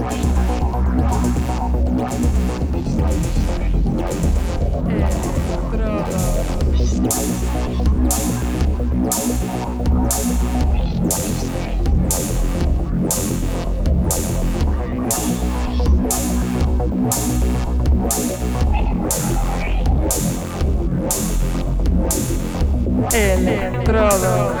Estrada. Electrodos.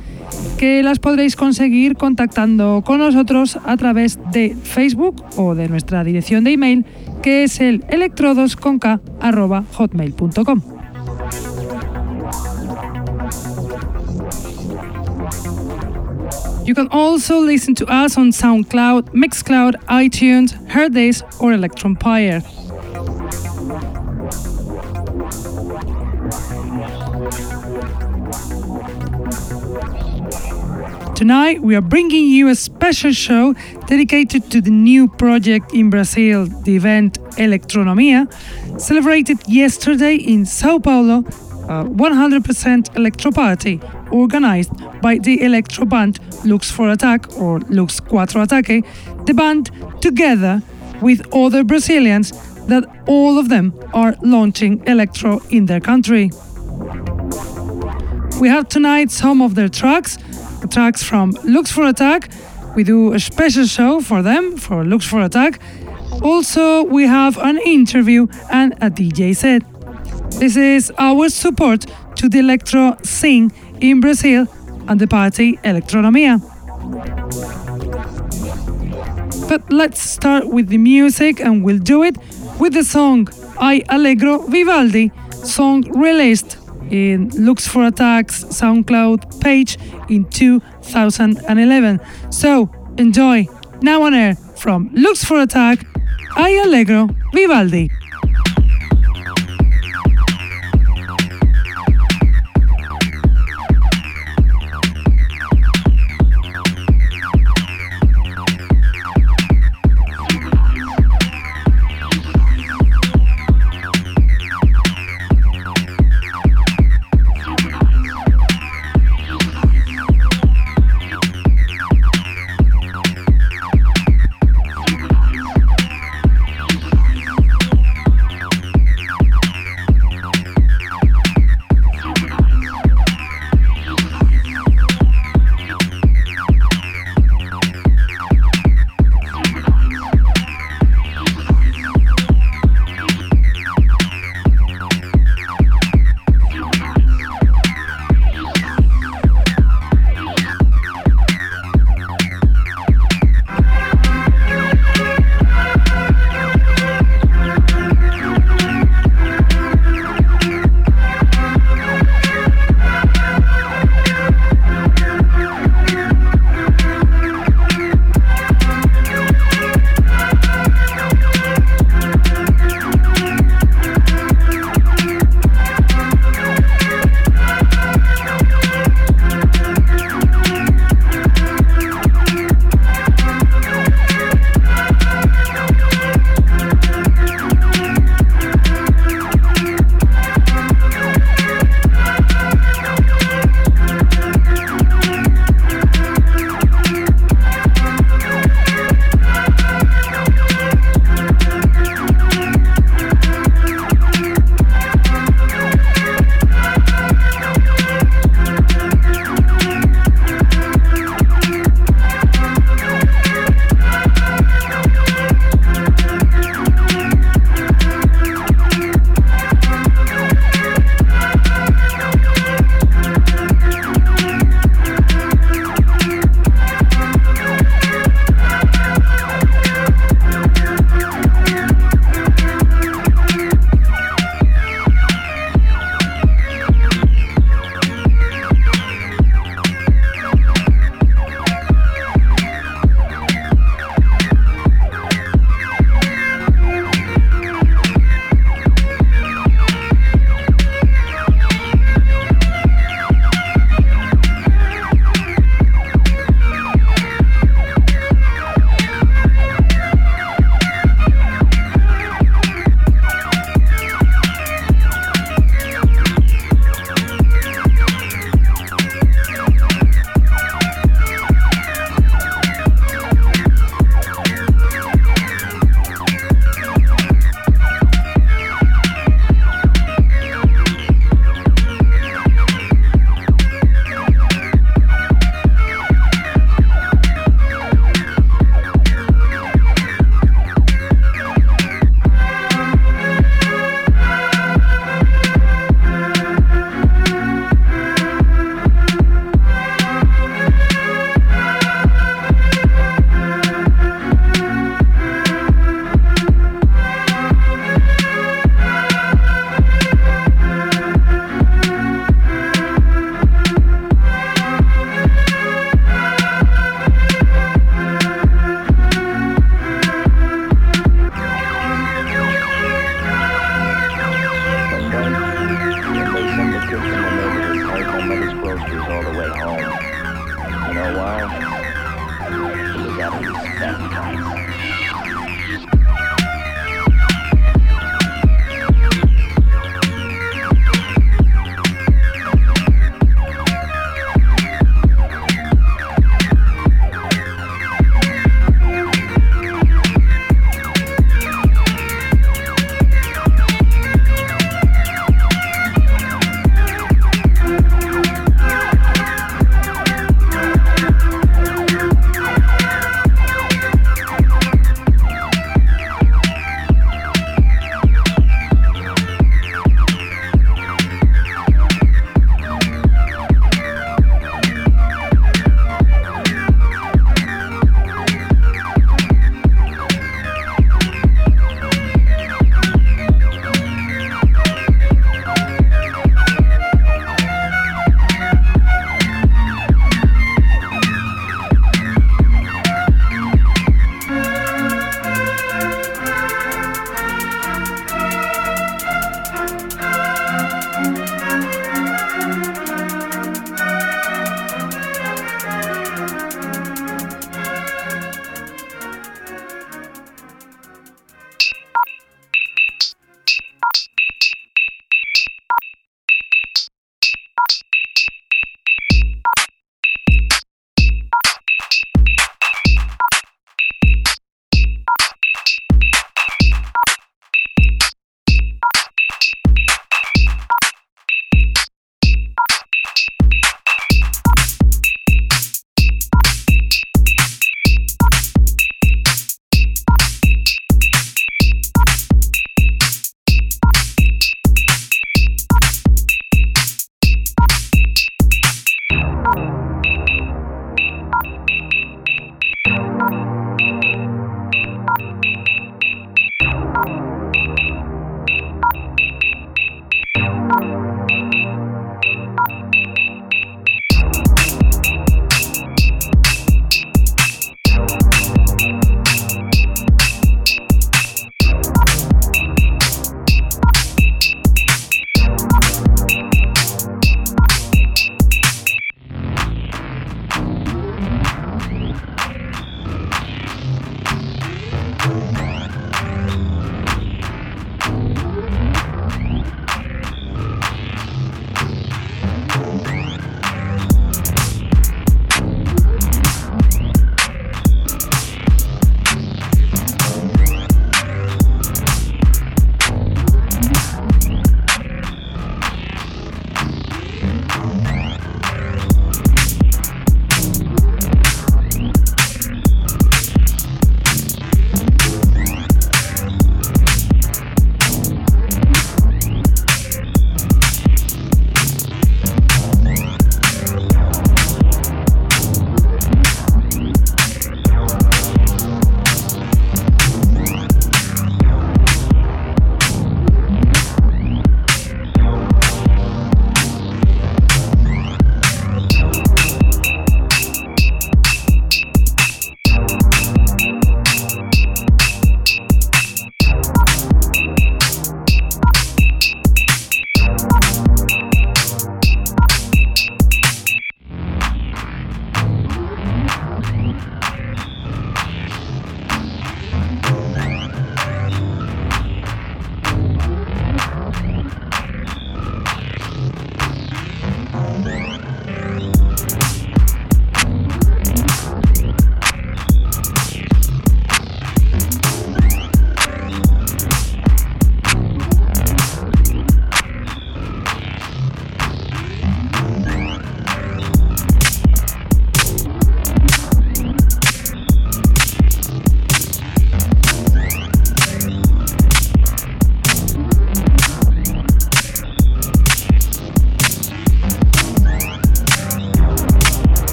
que las podréis conseguir contactando con nosotros a través de Facebook o de nuestra dirección de email que es el electrodosconk.hotmail.com. You can also listen to us on SoundCloud, Mixcloud, iTunes, Herdays, or Electronpire. Tonight, we are bringing you a special show dedicated to the new project in Brazil, the event Electronomia, celebrated yesterday in Sao Paulo, a 100% electro party organized by the electro band Lux for Attack or Lux Cuatro Ataque, the band together with other Brazilians that all of them are launching electro in their country. We have tonight some of their tracks tracks from Lux for Attack. We do a special show for them, for Lux for Attack. Also, we have an interview and a DJ set. This is our support to the electro scene in Brazil and the party Electronomia. But let's start with the music and we'll do it with the song I Allegro Vivaldi, song released in Lux for Attacks SoundCloud page in 2011. So enjoy now on air from Lux for Attack, I Allegro Vivaldi.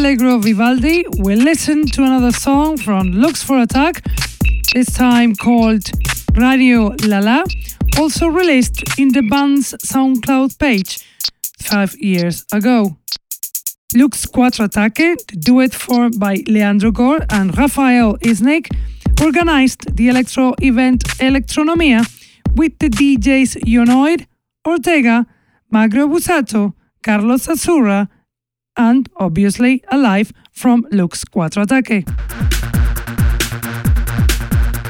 Allegro Vivaldi, we listen to another song from Lux for Attack, this time called Radio Lala, also released in the band's SoundCloud page five years ago. Lux Quattro Attacche, the duet formed by Leandro Gore and Rafael Isnik, organized the electro event Electronomia with the DJs Yonoid, Ortega, Magro Busato, Carlos Azura, and obviously alive from Lux Quattro Attacche.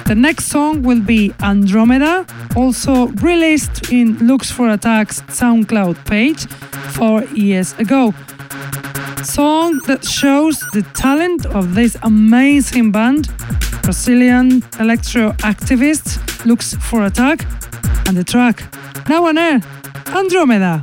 The next song will be Andromeda, also released in Lux for Attack's SoundCloud page four years ago. Song that shows the talent of this amazing band, Brazilian electro activist Lux for Attack, and the track, now on air, Andromeda.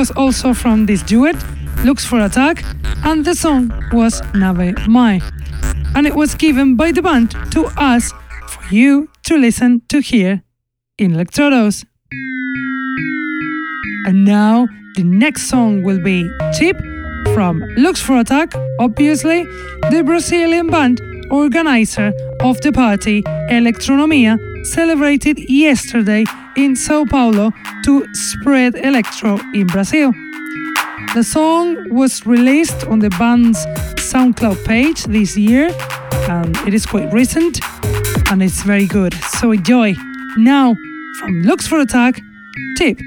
Was also from this duet, Lux for Attack, and the song was Nave Mai. And it was given by the band to us for you to listen to here in Electrodos. And now the next song will be Chip from Lux for Attack, obviously, the Brazilian band organizer of the party Electronomia celebrated yesterday in Sao Paulo to spread electro in Brazil. The song was released on the band's SoundCloud page this year and it is quite recent and it's very good. So enjoy. Now, from Lux for Attack, Chip.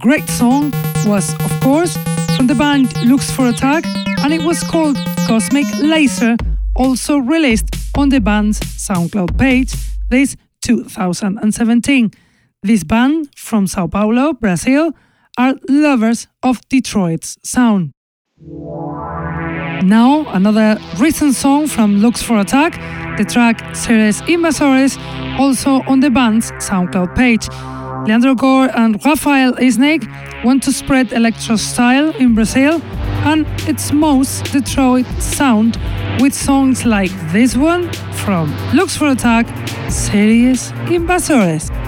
Great song was, of course, from the band Lux for Attack and it was called Cosmic Laser, also released on the band's SoundCloud page this 2017. This band from Sao Paulo, Brazil, are lovers of Detroit's sound. Now, another recent song from Lux for Attack, the track Seres Invasores, also on the band's SoundCloud page. Leandro Gore and Rafael Isnik want to spread electro style in Brazil and its most Detroit sound with songs like this one from Lux for Attack, Seres Invasores.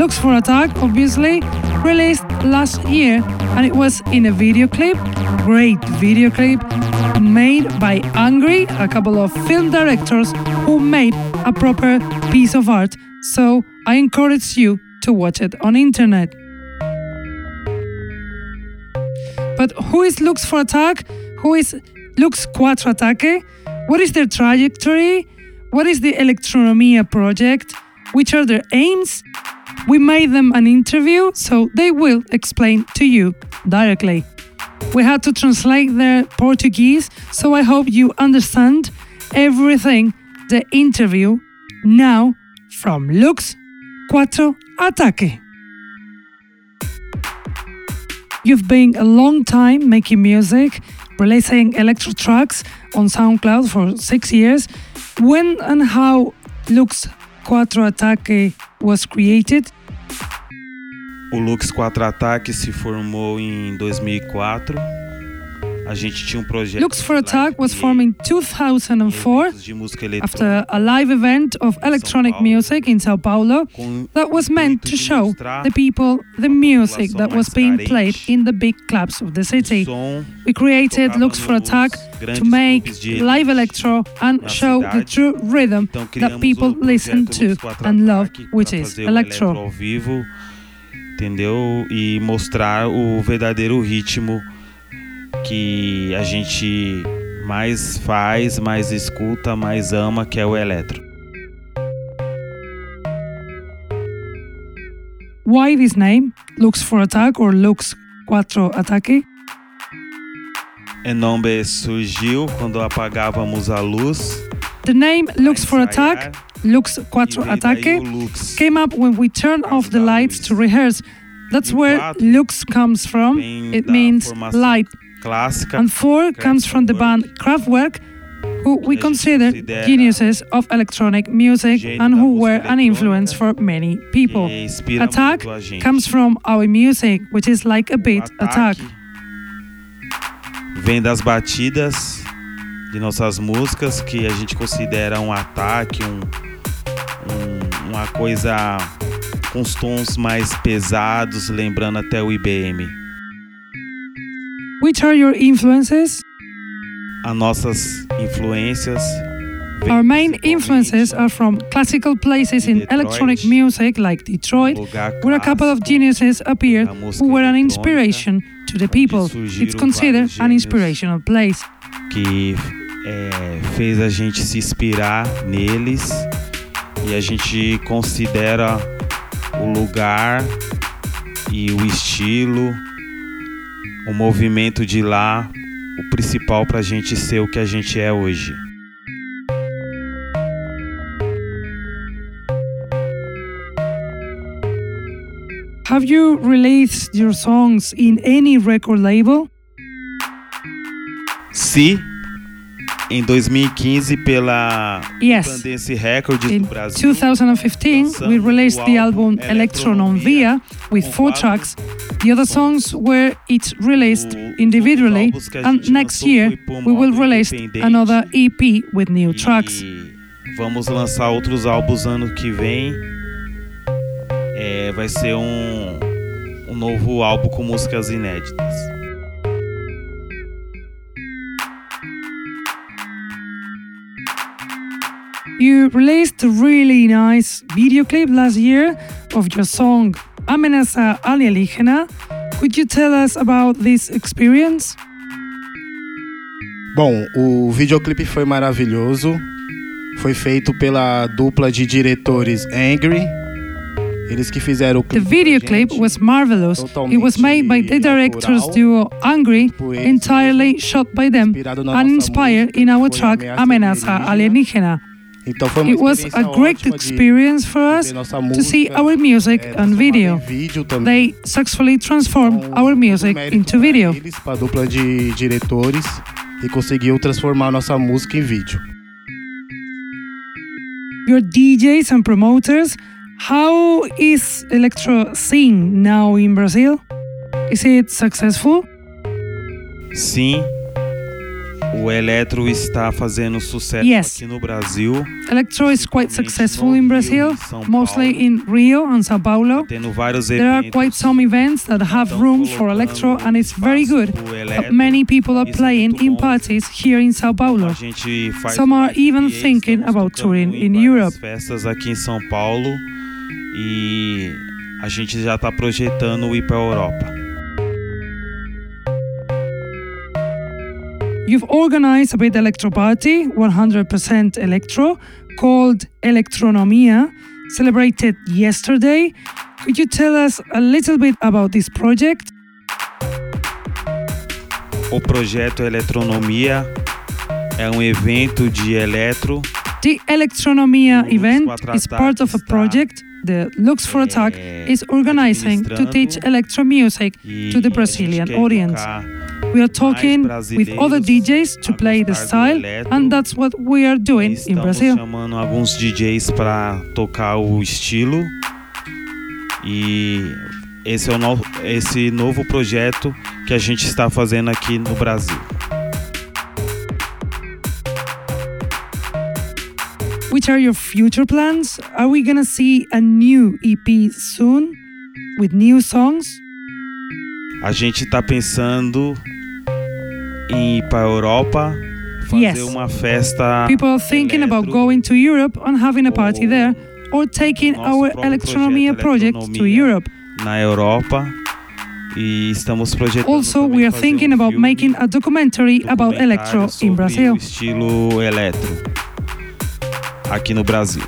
Lux for Attack, obviously, released last year, and it was in a video clip, great video clip, made by Angry, a couple of film directors who made a proper piece of art. So I encourage you to watch it on internet. But who is Lux for Attack? Who is Lux Quattro Ataque? What is their trajectory? What is the Electronomia project? Which are their aims? We made them an interview, so they will explain to you directly. We had to translate their Portuguese, so I hope you understand everything the interview now from Lux Quattro Ataque. You've been a long time making music, releasing electro tracks on SoundCloud for six years. When and how Lux Quattro Ataque was created? O Lux 4 Ataque se formou em 2004 A gente tinha um projeto. Lux for Attack was formed in 2004 after a live event of electronic music in Sao Paulo that was meant to show the people the music that was being played in the big clubs of the city. We created Lux for Attack to make live electro and show the true rhythm that people listen to and love, which is electro. Entendeu? E mostrar o verdadeiro ritmo que a gente mais faz, mais escuta, mais ama, que é o eletro. Why this name? Lux for Attack or Lux Quattro Ataque? O nome surgiu quando apagávamos a luz. The name Lux for Attack, Lux Quattro Ataque, came up when we turned off the lights to rehearse. That's where Lux comes from. It means light. And four comes from the band Kraftwerk, who we consider geniuses of electronic music and who were an influence for many people. Attack comes from our music, which is like a beat attack. Vem das batidas de nossas músicas que a gente considera um ataque, um, um, uma coisa com os tons mais pesados, lembrando até o IBM. Which are your influences? As nossas influências. Our main influences are from classical places in electronic music like Detroit, where a couple of geniuses appeared who were an inspiration to the people. It's considered an inspirational place. Que é, fez a gente se inspirar neles e a gente considera o lugar e o estilo o movimento de lá, o principal para a gente ser o que a gente é hoje. Have you released your songs in any record label? Sim, em 2015 pela yes. Dance Records In do Brasil. 2015 we released the album Electronon Via with four tracks. The other songs were each released individually and next year we will release another EP with new tracks. Vamos lançar outros álbuns ano que vem. É, vai ser um, um novo álbum com músicas inéditas. You released a really nice video clip last year of your song Amenaza Alienígena. Could you tell us about this experience? Bom, o videoclipe foi maravilhoso. Foi feito pela dupla de diretores Angry. Eles que fizeram o clipe. The video clip was marvelous. It was made by the directors duo Angry, entirely shot by them and inspired in our track Amenaza Alienígena. Então foi uma It was a great experience for us to see our music on video. They successfully transformed our music into video. Para a dupla de diretores e conseguiu transformar nossa música em vídeo. Your DJs and promoters, how is electro scene now in Brazil? Is it successful? Sim, o eletro está fazendo sucesso Yes. aqui no Brasil. Electro is quite successful in Brazil, mostly in Rio and Sao Paulo. Tendo vários There are quite some events that have room for electro, and it's very good. that Many people are playing in parties here in Sao A Paulo. Some are even thinking about touring in Europe. festas aqui em São Paulo e a gente já está projetando ir para a Europa. You've organized a bit electro party, 100% electro, called Electronomia, celebrated yesterday. Could you tell us a little bit about this project? O projeto Eletronomia é um evento de eletro The Electronomia event is part of a project the Lux for Attack is organizing to teach electro music to the Brazilian audience. We are talking with other DJs to play the style, and that's what we are doing in estamos Brazil. chamando alguns DJs para tocar o estilo e esse é o novo esse novo projeto que a gente está fazendo aqui no Brasil. Which are your future plans? Are we gonna see a new EP soon with new songs? A gente está pensando em ir para a Europa fazer Yes. uma festa People are thinking about going to Europe and having a party there, or taking our Electronomia projeto project to. Europe. na Europa e estamos projetando Also, we are thinking um about making a documentary about electro in Brazil. estilo eletro aqui no Brasil.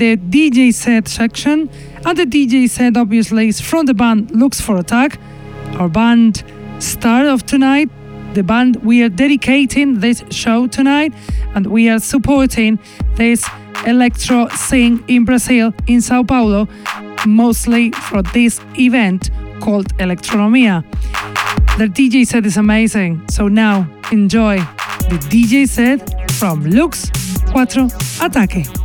The DJ set section, and the DJ set obviously is from the band Lux for Attack, our band star of tonight, the band we are dedicating this show tonight, and we are supporting this electro scene in Brazil, in Sao Paulo, mostly for this event called Electronomia. The DJ set is amazing, so now enjoy the DJ set from Lux Cuatro Ataque.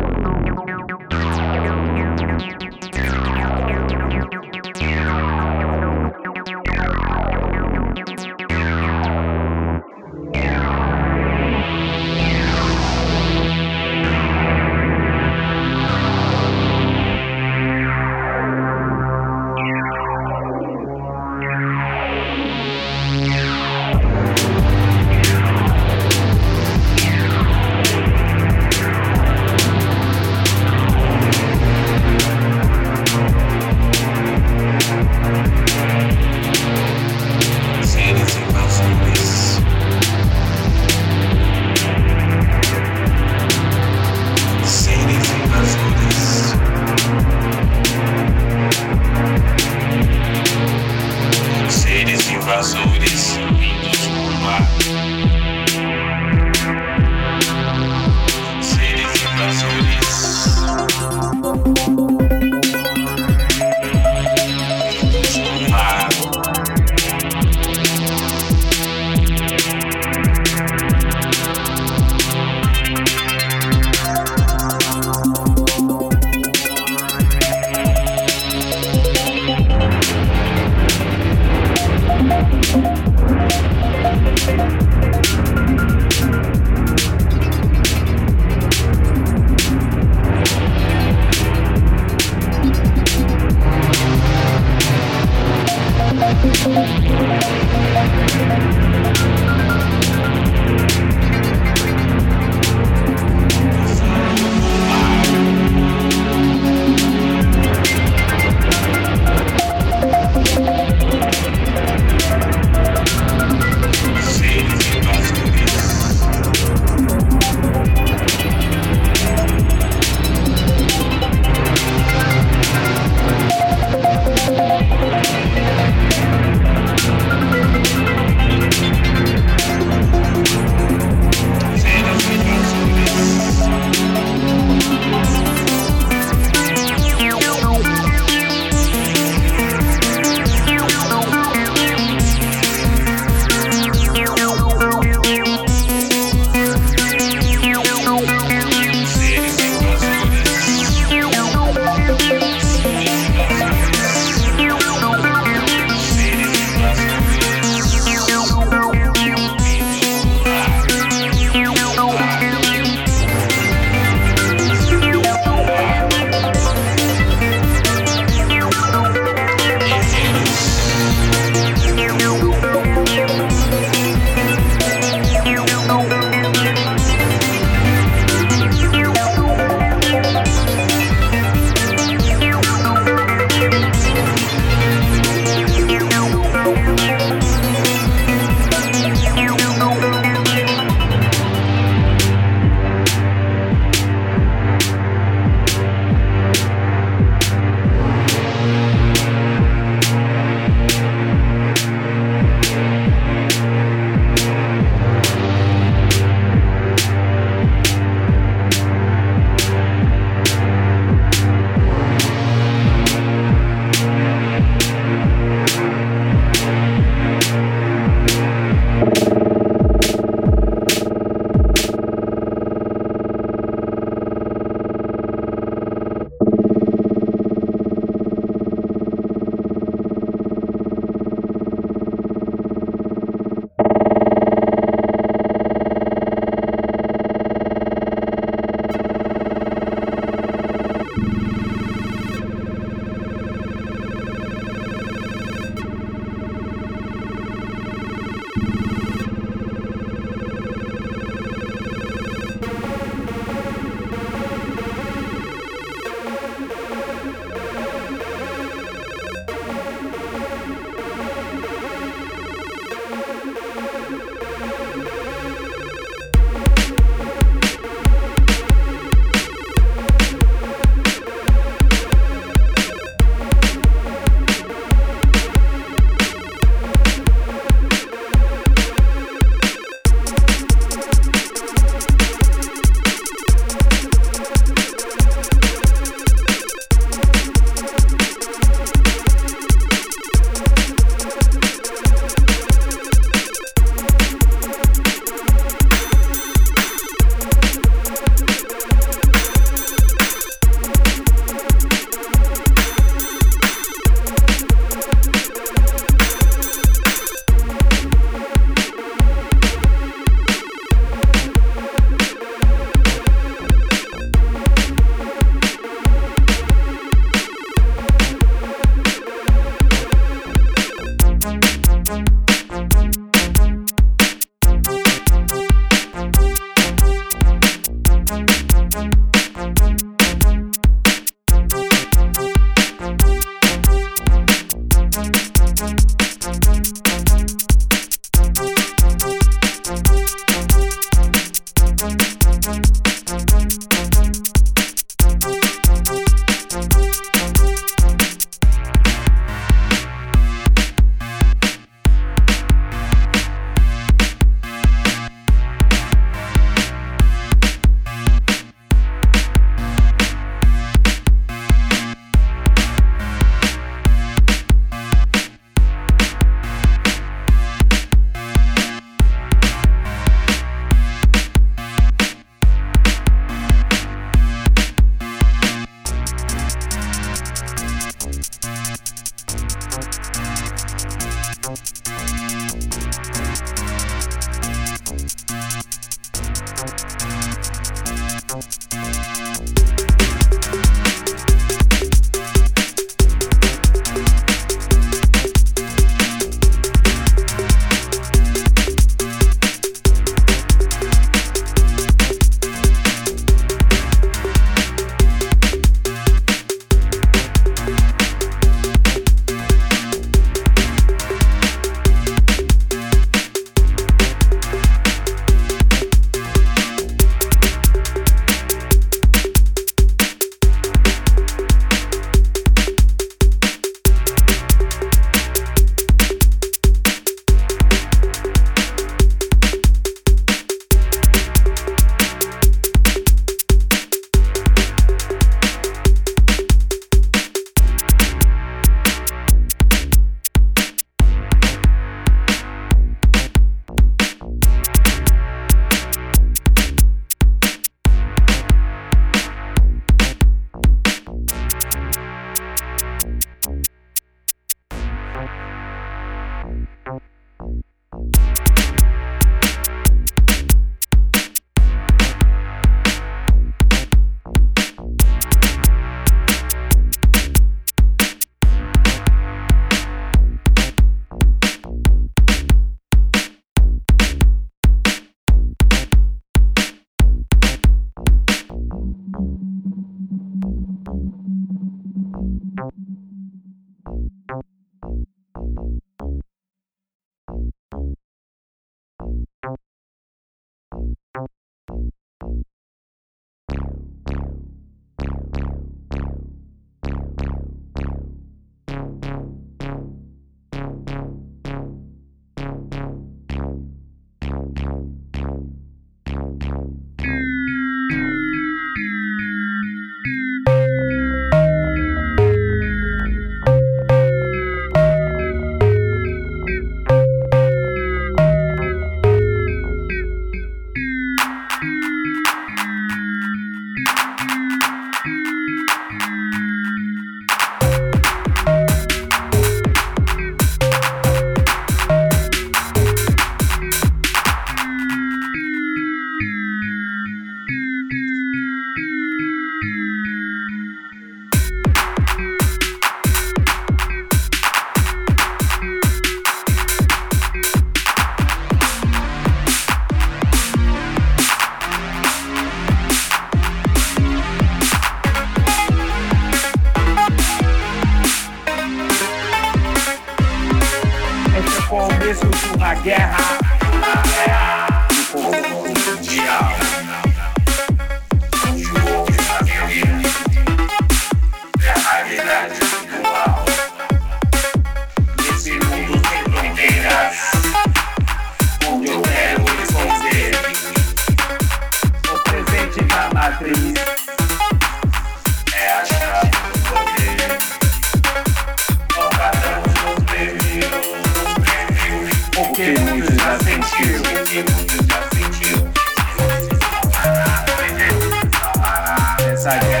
inside.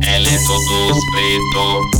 Ele é todo suspeito.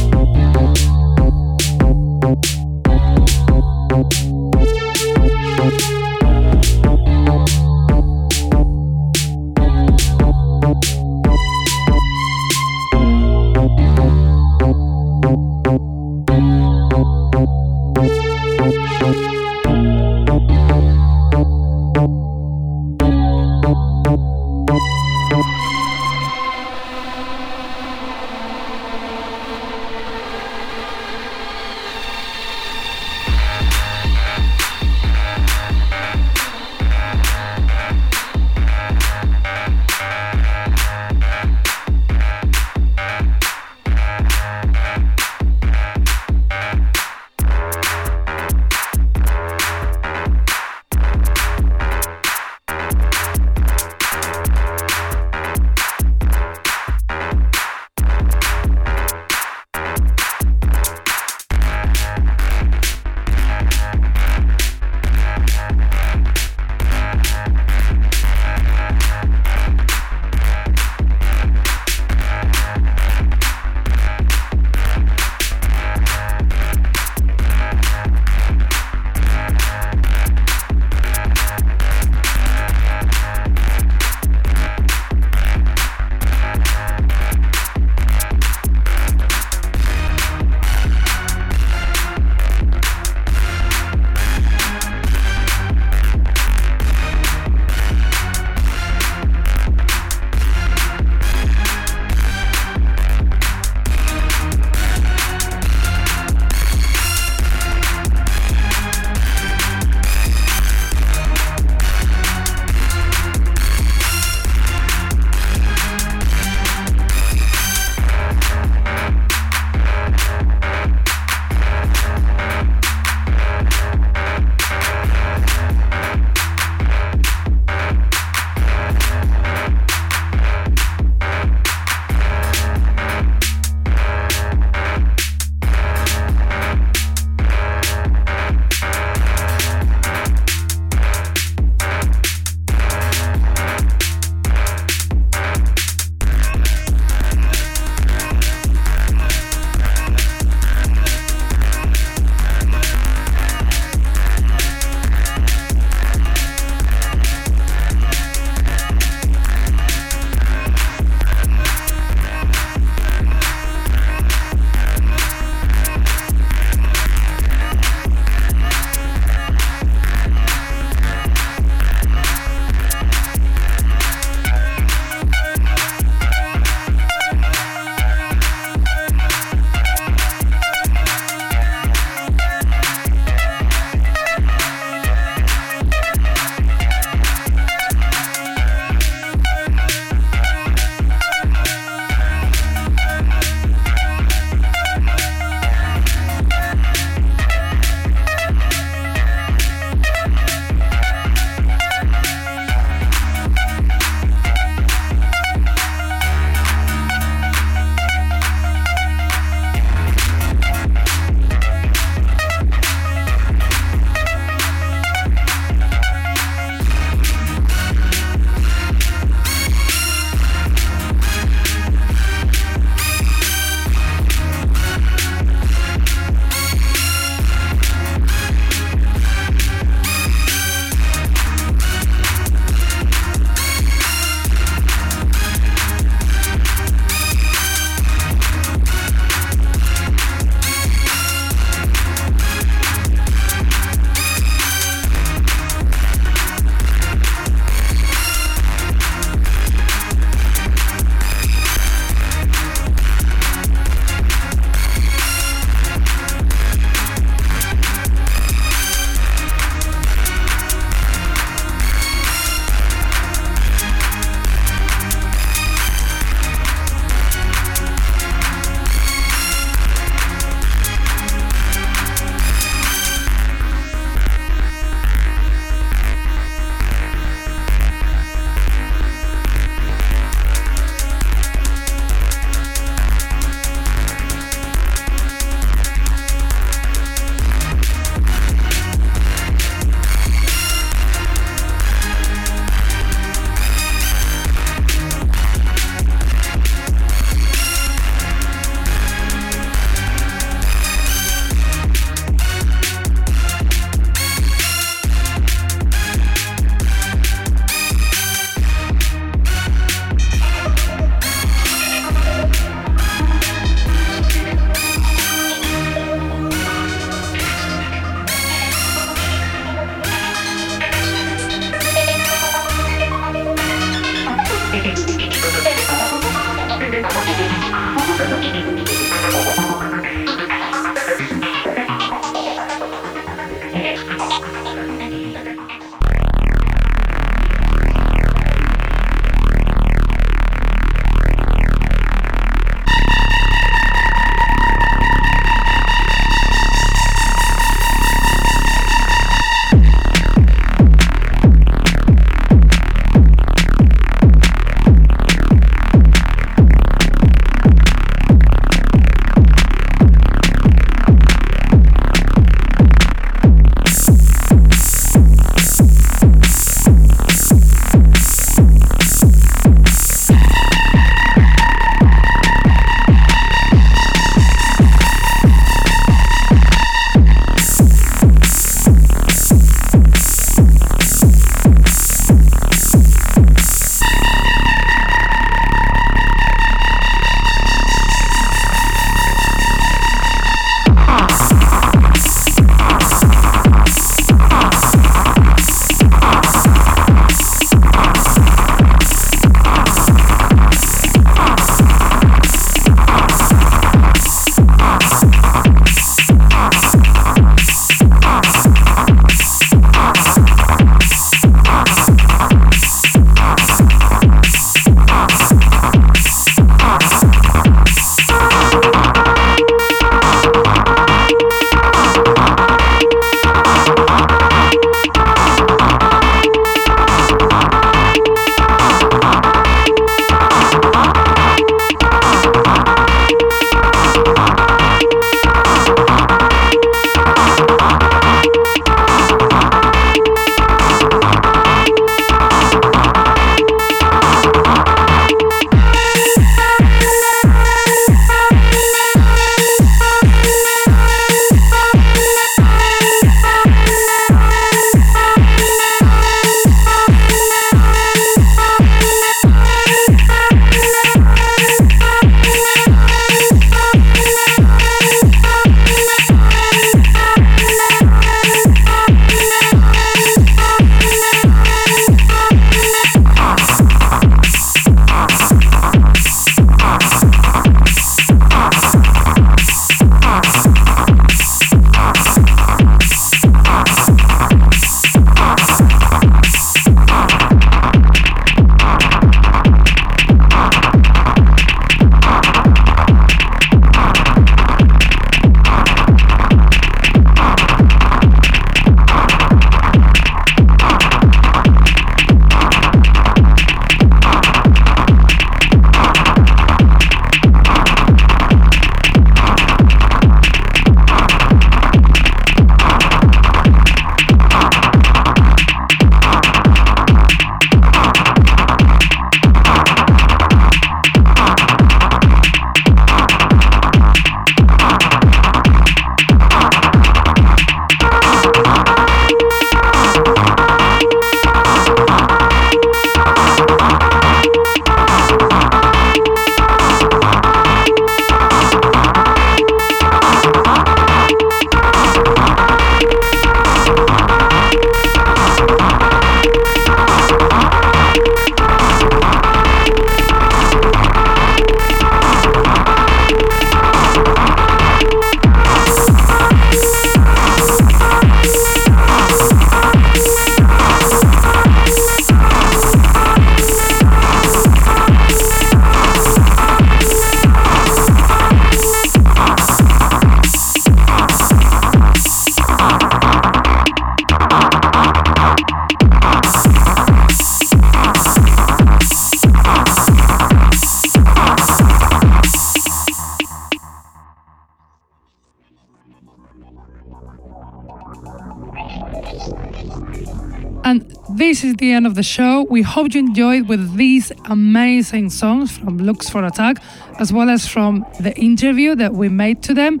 The show. We hope you enjoyed with these amazing songs from Lux for Attack, as well as from the interview that we made to them.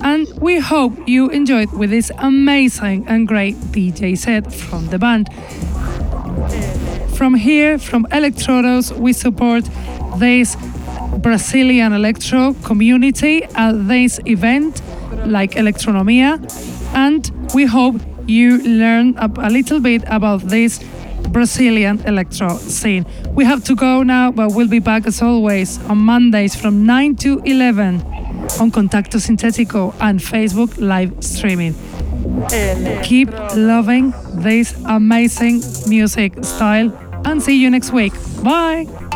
And we hope you enjoyed with this amazing and great DJ set from the band. From here, from Electrodos, we support this Brazilian electro community at this event like Electronomia. And we hope you learn a little bit about this Brazilian electro scene. We have to go now, but we'll be back as always on Mondays from 9 to 11 on Contacto Sintetico and Facebook live streaming. Keep loving this amazing music style and see you next week. Bye.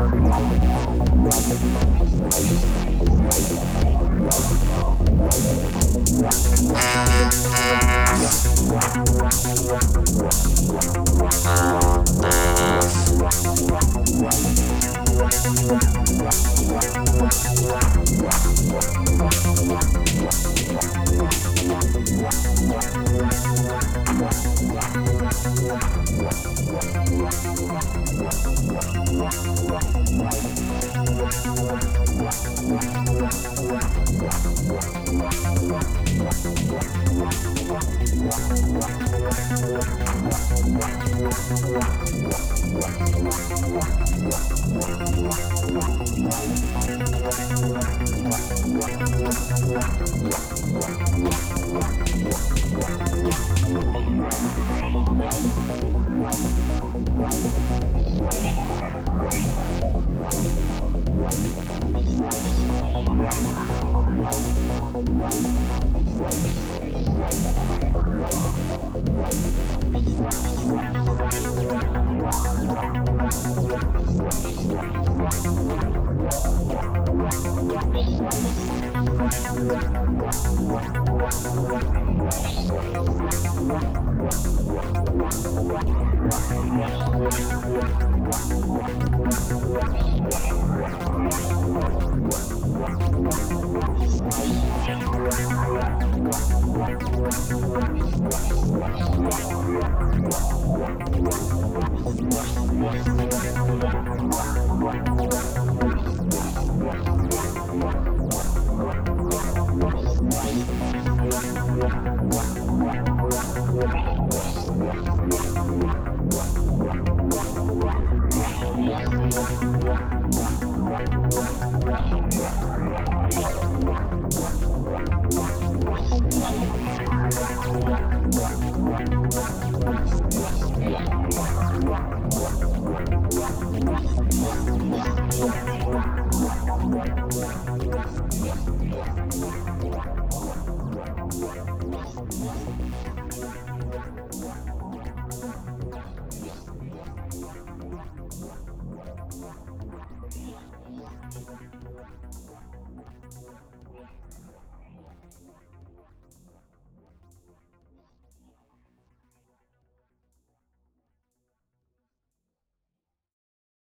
Wow.